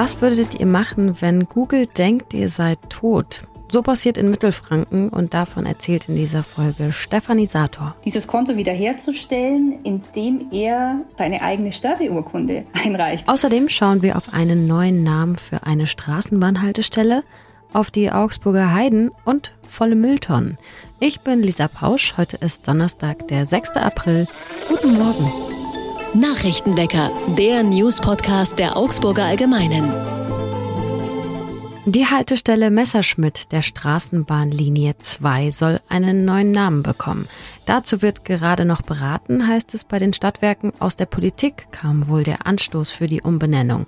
Was würdet ihr machen, wenn Google denkt, ihr seid tot? So passiert in Mittelfranken und davon erzählt in dieser Folge Stefanie Sator. Dieses Konto wiederherzustellen, indem er seine eigene Sterbeurkunde einreicht. Außerdem schauen wir auf einen neuen Namen für eine Straßenbahnhaltestelle, auf die Augsburger Heiden und volle Mülltonnen. Ich bin Lisa Pausch. Heute ist Donnerstag, der 6. April. Guten Morgen. Nachrichtenwecker, der News-Podcast der Augsburger Allgemeinen. Die Haltestelle Messerschmidt der Straßenbahnlinie 2 soll einen neuen Namen bekommen. Dazu wird gerade noch beraten, heißt es bei den Stadtwerken. Aus der Politik kam wohl der Anstoß für die Umbenennung.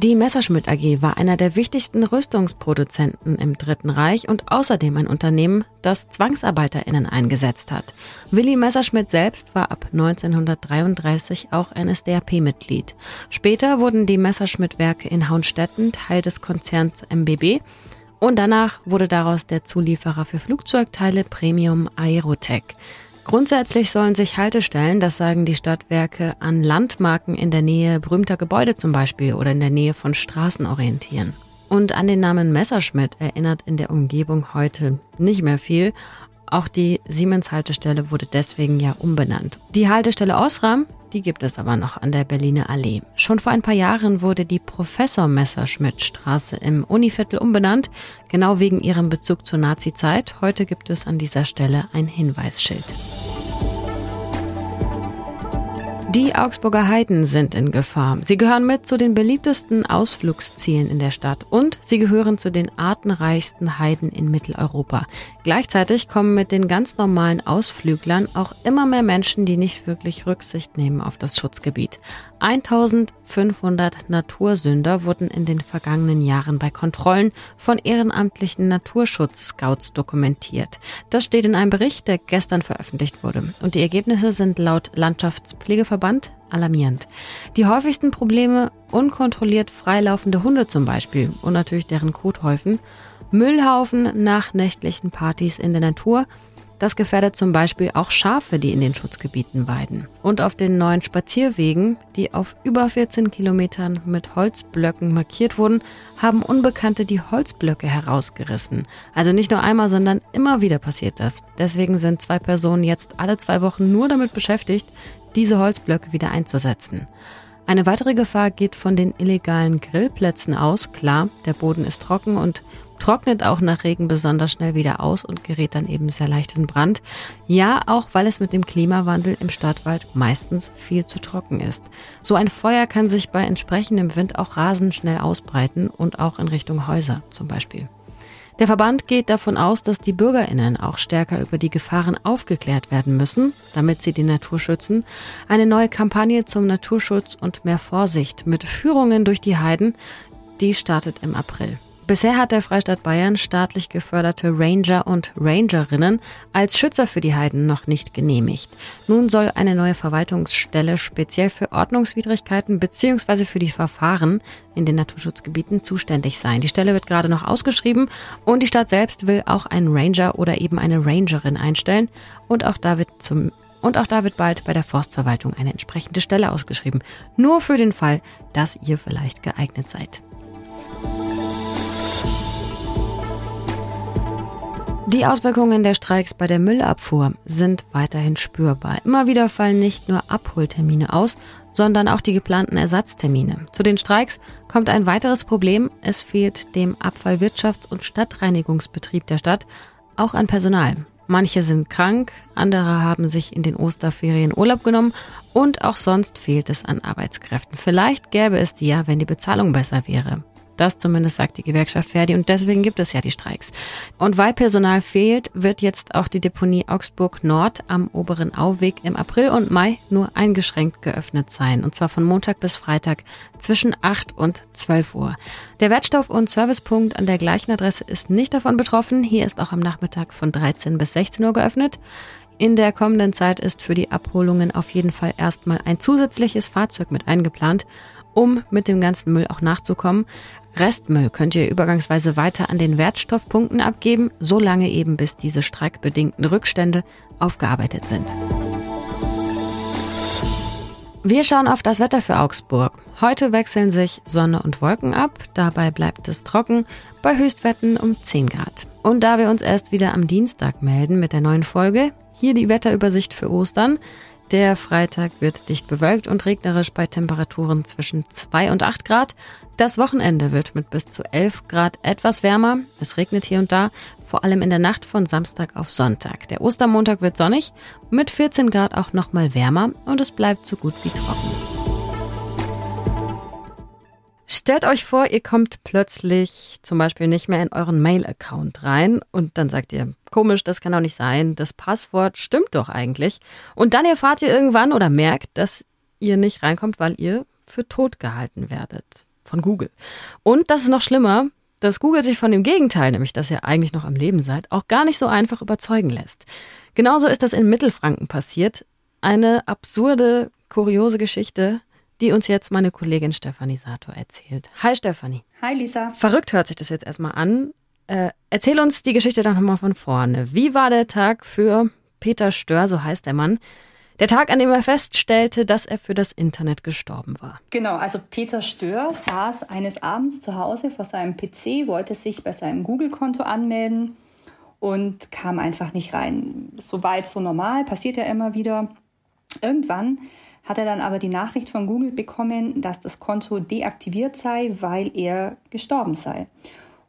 Die Messerschmitt AG war einer der wichtigsten Rüstungsproduzenten im Dritten Reich und außerdem ein Unternehmen, das ZwangsarbeiterInnen eingesetzt hat. Willi Messerschmitt selbst war ab 1933 auch NSDAP-Mitglied. Später wurden die Messerschmitt-Werke in Haunstetten Teil des Konzerns MBB und danach wurde daraus der Zulieferer für Flugzeugteile Premium Aerotech. Grundsätzlich sollen sich Haltestellen, das sagen die Stadtwerke, an Landmarken in der Nähe berühmter Gebäude zum Beispiel oder in der Nähe von Straßen orientieren. Und an den Namen Messerschmidt erinnert in der Umgebung heute nicht mehr viel. Auch die Siemens-Haltestelle wurde deswegen ja umbenannt. Die Haltestelle Osram die gibt es aber noch an der Berliner Allee. Schon vor ein paar Jahren wurde die Professor Messerschmidt Straße im Univiertel umbenannt, genau wegen ihrem Bezug zur Nazizeit. Heute gibt es an dieser Stelle ein Hinweisschild. Die Augsburger Heiden sind in Gefahr. Sie gehören mit zu den beliebtesten Ausflugszielen in der Stadt und sie gehören zu den artenreichsten Heiden in Mitteleuropa. Gleichzeitig kommen mit den ganz normalen Ausflüglern auch immer mehr Menschen, die nicht wirklich Rücksicht nehmen auf das Schutzgebiet. 1500 Natursünder wurden in den vergangenen Jahren bei Kontrollen von ehrenamtlichen Naturschutzscouts dokumentiert. Das steht in einem Bericht, der gestern veröffentlicht wurde. Und die Ergebnisse sind laut Landschaftspflegeverband alarmierend. Die häufigsten Probleme unkontrolliert freilaufende Hunde zum Beispiel und natürlich deren Kothäufen, Müllhaufen nach nächtlichen Partys in der Natur, das gefährdet zum Beispiel auch Schafe, die in den Schutzgebieten weiden. Und auf den neuen Spazierwegen, die auf über 14 Kilometern mit Holzblöcken markiert wurden, haben Unbekannte die Holzblöcke herausgerissen. Also nicht nur einmal, sondern immer wieder passiert das. Deswegen sind zwei Personen jetzt alle zwei Wochen nur damit beschäftigt, diese Holzblöcke wieder einzusetzen. Eine weitere Gefahr geht von den illegalen Grillplätzen aus. Klar, der Boden ist trocken und trocknet auch nach Regen besonders schnell wieder aus und gerät dann eben sehr leicht in Brand. Ja, auch weil es mit dem Klimawandel im Stadtwald meistens viel zu trocken ist. So ein Feuer kann sich bei entsprechendem Wind auch rasend schnell ausbreiten und auch in Richtung Häuser zum Beispiel. Der Verband geht davon aus, dass die Bürgerinnen auch stärker über die Gefahren aufgeklärt werden müssen, damit sie die Natur schützen. Eine neue Kampagne zum Naturschutz und mehr Vorsicht mit Führungen durch die Heiden, die startet im April. Bisher hat der Freistaat Bayern staatlich geförderte Ranger und Rangerinnen als Schützer für die Heiden noch nicht genehmigt. Nun soll eine neue Verwaltungsstelle speziell für Ordnungswidrigkeiten bzw. für die Verfahren in den Naturschutzgebieten zuständig sein. Die Stelle wird gerade noch ausgeschrieben und die Stadt selbst will auch einen Ranger oder eben eine Rangerin einstellen und auch da wird zum und auch da wird bald bei der Forstverwaltung eine entsprechende Stelle ausgeschrieben. Nur für den Fall, dass ihr vielleicht geeignet seid. Die Auswirkungen der Streiks bei der Müllabfuhr sind weiterhin spürbar. Immer wieder fallen nicht nur Abholtermine aus, sondern auch die geplanten Ersatztermine. Zu den Streiks kommt ein weiteres Problem. Es fehlt dem Abfallwirtschafts- und Stadtreinigungsbetrieb der Stadt auch an Personal. Manche sind krank, andere haben sich in den Osterferien Urlaub genommen und auch sonst fehlt es an Arbeitskräften. Vielleicht gäbe es die ja, wenn die Bezahlung besser wäre. Das zumindest sagt die Gewerkschaft Verdi und deswegen gibt es ja die Streiks. Und weil Personal fehlt, wird jetzt auch die Deponie Augsburg Nord am oberen Auweg im April und Mai nur eingeschränkt geöffnet sein. Und zwar von Montag bis Freitag zwischen 8 und 12 Uhr. Der Wertstoff- und Servicepunkt an der gleichen Adresse ist nicht davon betroffen. Hier ist auch am Nachmittag von 13 bis 16 Uhr geöffnet. In der kommenden Zeit ist für die Abholungen auf jeden Fall erstmal ein zusätzliches Fahrzeug mit eingeplant, um mit dem ganzen Müll auch nachzukommen. Restmüll könnt ihr übergangsweise weiter an den Wertstoffpunkten abgeben, solange eben bis diese streikbedingten Rückstände aufgearbeitet sind. Wir schauen auf das Wetter für Augsburg. Heute wechseln sich Sonne und Wolken ab, dabei bleibt es trocken, bei Höchstwetten um 10 Grad. Und da wir uns erst wieder am Dienstag melden mit der neuen Folge, hier die Wetterübersicht für Ostern. Der Freitag wird dicht bewölkt und regnerisch bei Temperaturen zwischen 2 und 8 Grad. Das Wochenende wird mit bis zu 11 Grad etwas wärmer. Es regnet hier und da, vor allem in der Nacht von Samstag auf Sonntag. Der Ostermontag wird sonnig, mit 14 Grad auch nochmal wärmer und es bleibt so gut wie trocken. Stellt euch vor, ihr kommt plötzlich zum Beispiel nicht mehr in euren Mail-Account rein und dann sagt ihr, komisch, das kann doch nicht sein, das Passwort stimmt doch eigentlich. Und dann erfahrt ihr irgendwann oder merkt, dass ihr nicht reinkommt, weil ihr für tot gehalten werdet von Google. Und das ist noch schlimmer, dass Google sich von dem Gegenteil, nämlich dass ihr eigentlich noch am Leben seid, auch gar nicht so einfach überzeugen lässt. Genauso ist das in Mittelfranken passiert. Eine absurde, kuriose Geschichte, die uns jetzt meine Kollegin Stefanie Sator erzählt. Hi Stefanie. Hi Lisa. Verrückt hört sich das jetzt erstmal an. Äh, erzähl uns die Geschichte dann nochmal von vorne. Wie war der Tag für Peter Stör, so heißt der Mann, der Tag, an dem er feststellte, dass er für das Internet gestorben war. Genau, also Peter Stör saß eines Abends zu Hause vor seinem PC, wollte sich bei seinem Google-Konto anmelden und kam einfach nicht rein. Soweit so normal, passiert ja immer wieder. Irgendwann hat er dann aber die Nachricht von Google bekommen, dass das Konto deaktiviert sei, weil er gestorben sei.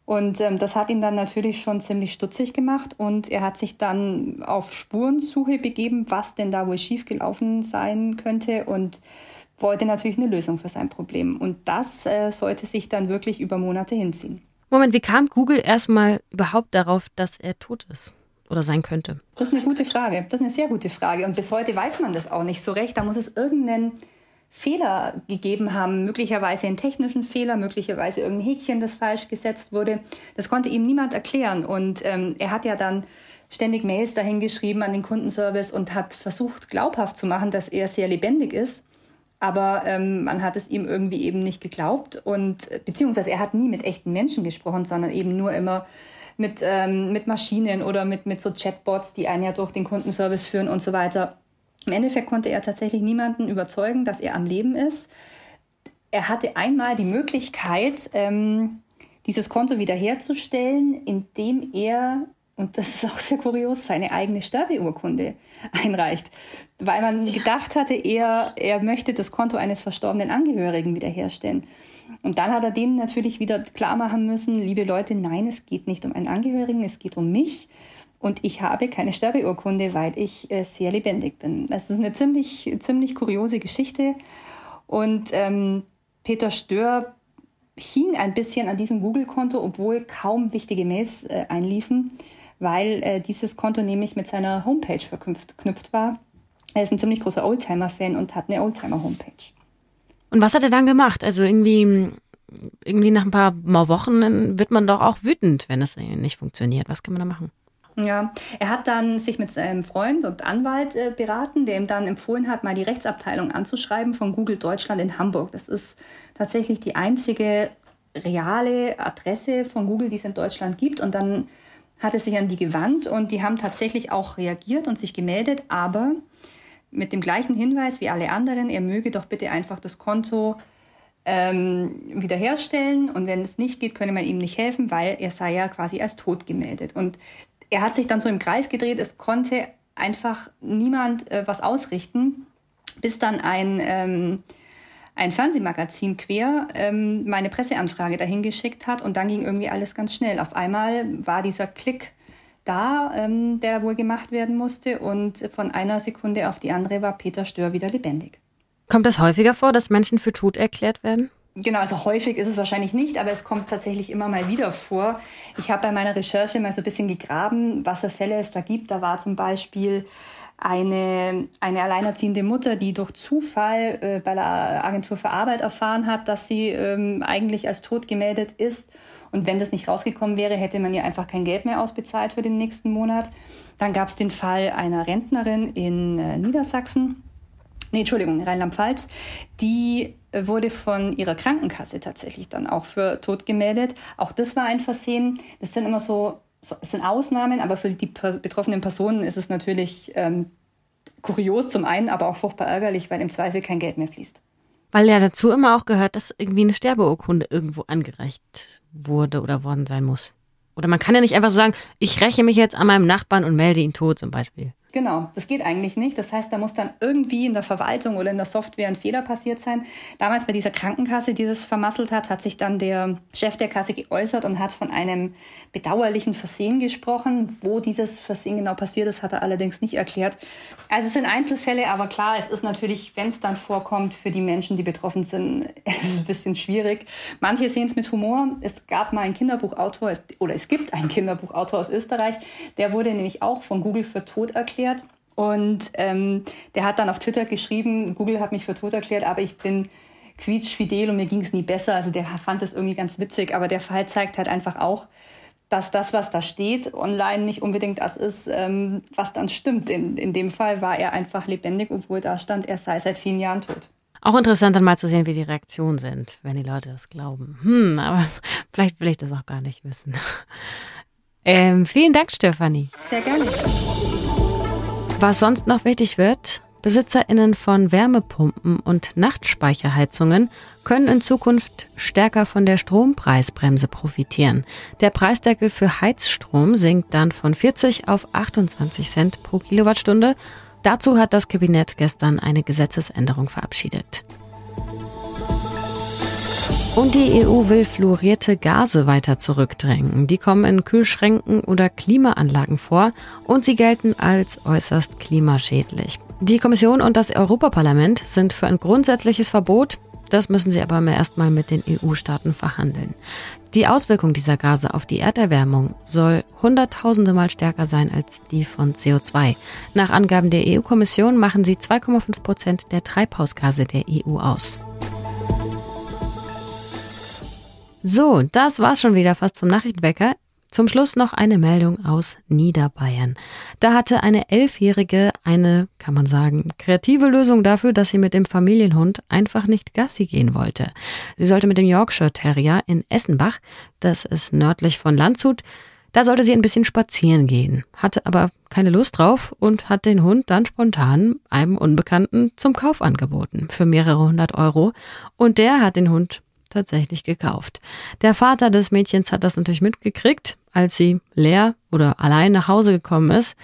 Und ähm, das hat ihn dann natürlich schon ziemlich stutzig gemacht und er hat sich dann auf Spurensuche begeben, was denn da wohl schiefgelaufen sein könnte und wollte natürlich eine Lösung für sein Problem. Und das äh, sollte sich dann wirklich über Monate hinziehen. Moment, wie kam Google erstmal überhaupt darauf, dass er tot ist? oder sein könnte? Das ist eine gute Frage. Das ist eine sehr gute Frage. Und bis heute weiß man das auch nicht so recht. Da muss es irgendeinen Fehler gegeben haben, möglicherweise einen technischen Fehler, möglicherweise irgendein Häkchen, das falsch gesetzt wurde. Das konnte ihm niemand erklären. Und ähm, er hat ja dann ständig Mails dahin geschrieben an den Kundenservice und hat versucht, glaubhaft zu machen, dass er sehr lebendig ist. Aber ähm, man hat es ihm irgendwie eben nicht geglaubt und beziehungsweise er hat nie mit echten Menschen gesprochen, sondern eben nur immer mit, ähm, mit Maschinen oder mit, mit so Chatbots, die einen ja durch den Kundenservice führen und so weiter. Im Endeffekt konnte er tatsächlich niemanden überzeugen, dass er am Leben ist. Er hatte einmal die Möglichkeit, ähm, dieses Konto wiederherzustellen, indem er, und das ist auch sehr kurios, seine eigene Sterbeurkunde einreicht. Weil man gedacht hatte, er, er möchte das Konto eines verstorbenen Angehörigen wiederherstellen. Und dann hat er denen natürlich wieder klar machen müssen, liebe Leute, nein, es geht nicht um einen Angehörigen, es geht um mich. Und ich habe keine Sterbeurkunde, weil ich äh, sehr lebendig bin. Das ist eine ziemlich, ziemlich kuriose Geschichte. Und ähm, Peter Stör hing ein bisschen an diesem Google-Konto, obwohl kaum wichtige Mails äh, einliefen, weil äh, dieses Konto nämlich mit seiner Homepage verknüpft war. Er ist ein ziemlich großer Oldtimer-Fan und hat eine Oldtimer-Homepage. Und was hat er dann gemacht? Also irgendwie, irgendwie nach ein paar Wochen wird man doch auch wütend, wenn es nicht funktioniert. Was kann man da machen? Ja, er hat dann sich mit seinem Freund und Anwalt äh, beraten, der ihm dann empfohlen hat, mal die Rechtsabteilung anzuschreiben von Google Deutschland in Hamburg. Das ist tatsächlich die einzige reale Adresse von Google, die es in Deutschland gibt. Und dann hat er sich an die gewandt und die haben tatsächlich auch reagiert und sich gemeldet, aber mit dem gleichen Hinweis wie alle anderen, er möge doch bitte einfach das Konto ähm, wiederherstellen und wenn es nicht geht, könne man ihm nicht helfen, weil er sei ja quasi als tot gemeldet. Und er hat sich dann so im Kreis gedreht, es konnte einfach niemand äh, was ausrichten, bis dann ein, ähm, ein Fernsehmagazin quer ähm, meine Presseanfrage dahin geschickt hat und dann ging irgendwie alles ganz schnell. Auf einmal war dieser Klick da, ähm, der wohl gemacht werden musste. Und von einer Sekunde auf die andere war Peter Stör wieder lebendig. Kommt das häufiger vor, dass Menschen für tot erklärt werden? Genau, also häufig ist es wahrscheinlich nicht, aber es kommt tatsächlich immer mal wieder vor. Ich habe bei meiner Recherche mal so ein bisschen gegraben, was für Fälle es da gibt. Da war zum Beispiel eine, eine alleinerziehende Mutter, die durch Zufall äh, bei der Agentur für Arbeit erfahren hat, dass sie ähm, eigentlich als tot gemeldet ist und wenn das nicht rausgekommen wäre, hätte man ihr einfach kein Geld mehr ausbezahlt für den nächsten Monat. Dann gab es den Fall einer Rentnerin in äh, Niedersachsen. Nee, Entschuldigung, Rheinland-Pfalz. Die wurde von ihrer Krankenkasse tatsächlich dann auch für tot gemeldet. Auch das war ein Versehen. Das sind immer so, so es sind Ausnahmen, aber für die betroffenen Personen ist es natürlich ähm, kurios zum einen, aber auch furchtbar ärgerlich, weil im Zweifel kein Geld mehr fließt. Weil ja dazu immer auch gehört, dass irgendwie eine Sterbeurkunde irgendwo angereicht wurde oder worden sein muss. Oder man kann ja nicht einfach so sagen, ich räche mich jetzt an meinem Nachbarn und melde ihn tot zum Beispiel. Genau, das geht eigentlich nicht. Das heißt, da muss dann irgendwie in der Verwaltung oder in der Software ein Fehler passiert sein. Damals bei dieser Krankenkasse, die das vermasselt hat, hat sich dann der Chef der Kasse geäußert und hat von einem bedauerlichen Versehen gesprochen. Wo dieses Versehen genau passiert ist, hat er allerdings nicht erklärt. Also es sind Einzelfälle, aber klar, es ist natürlich, wenn es dann vorkommt, für die Menschen, die betroffen sind, ein bisschen schwierig. Manche sehen es mit Humor. Es gab mal einen Kinderbuchautor, oder es gibt einen Kinderbuchautor aus Österreich, der wurde nämlich auch von Google für tot erklärt erklärt. Und ähm, der hat dann auf Twitter geschrieben, Google hat mich für tot erklärt, aber ich bin quietschfidel und mir ging es nie besser. Also der fand das irgendwie ganz witzig, aber der Fall zeigt halt einfach auch, dass das, was da steht, online nicht unbedingt das ist, ähm, was dann stimmt. In, in dem Fall war er einfach lebendig, obwohl da stand, er sei seit vielen Jahren tot. Auch interessant dann mal zu sehen, wie die Reaktionen sind, wenn die Leute das glauben. Hm, aber vielleicht will ich das auch gar nicht wissen. Ähm, vielen Dank, Stefanie. Sehr gerne. Was sonst noch wichtig wird, BesitzerInnen von Wärmepumpen und Nachtspeicherheizungen können in Zukunft stärker von der Strompreisbremse profitieren. Der Preisdeckel für Heizstrom sinkt dann von 40 auf 28 Cent pro Kilowattstunde. Dazu hat das Kabinett gestern eine Gesetzesänderung verabschiedet. Und die EU will fluorierte Gase weiter zurückdrängen. Die kommen in Kühlschränken oder Klimaanlagen vor und sie gelten als äußerst klimaschädlich. Die Kommission und das Europaparlament sind für ein grundsätzliches Verbot. Das müssen sie aber erstmal mit den EU-Staaten verhandeln. Die Auswirkung dieser Gase auf die Erderwärmung soll hunderttausende Mal stärker sein als die von CO2. Nach Angaben der EU-Kommission machen sie 2,5 Prozent der Treibhausgase der EU aus. So, das war's schon wieder fast vom Nachrichtenwecker. Zum Schluss noch eine Meldung aus Niederbayern. Da hatte eine Elfjährige eine, kann man sagen, kreative Lösung dafür, dass sie mit dem Familienhund einfach nicht Gassi gehen wollte. Sie sollte mit dem Yorkshire Terrier in Essenbach, das ist nördlich von Landshut, da sollte sie ein bisschen spazieren gehen, hatte aber keine Lust drauf und hat den Hund dann spontan einem Unbekannten zum Kauf angeboten für mehrere hundert Euro. Und der hat den Hund tatsächlich gekauft. Der Vater des Mädchens hat das natürlich mitgekriegt, als sie leer oder allein nach Hause gekommen ist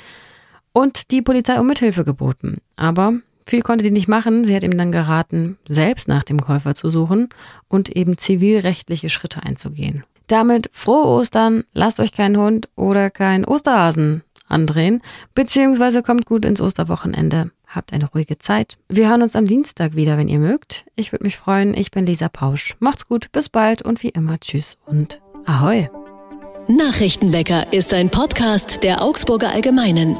und die Polizei um Mithilfe geboten. Aber viel konnte die nicht machen. Sie hat ihm dann geraten, selbst nach dem Käufer zu suchen und eben zivilrechtliche Schritte einzugehen. Damit frohe Ostern, lasst euch keinen Hund oder keinen Osterhasen andrehen, beziehungsweise kommt gut ins Osterwochenende. Habt eine ruhige Zeit. Wir hören uns am Dienstag wieder, wenn ihr mögt. Ich würde mich freuen. Ich bin Lisa Pausch. Macht's gut, bis bald und wie immer tschüss und ahoi. Nachrichtenwecker ist ein Podcast der Augsburger Allgemeinen.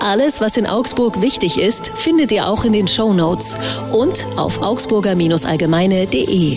Alles, was in Augsburg wichtig ist, findet ihr auch in den Show Notes und auf augsburger-allgemeine.de.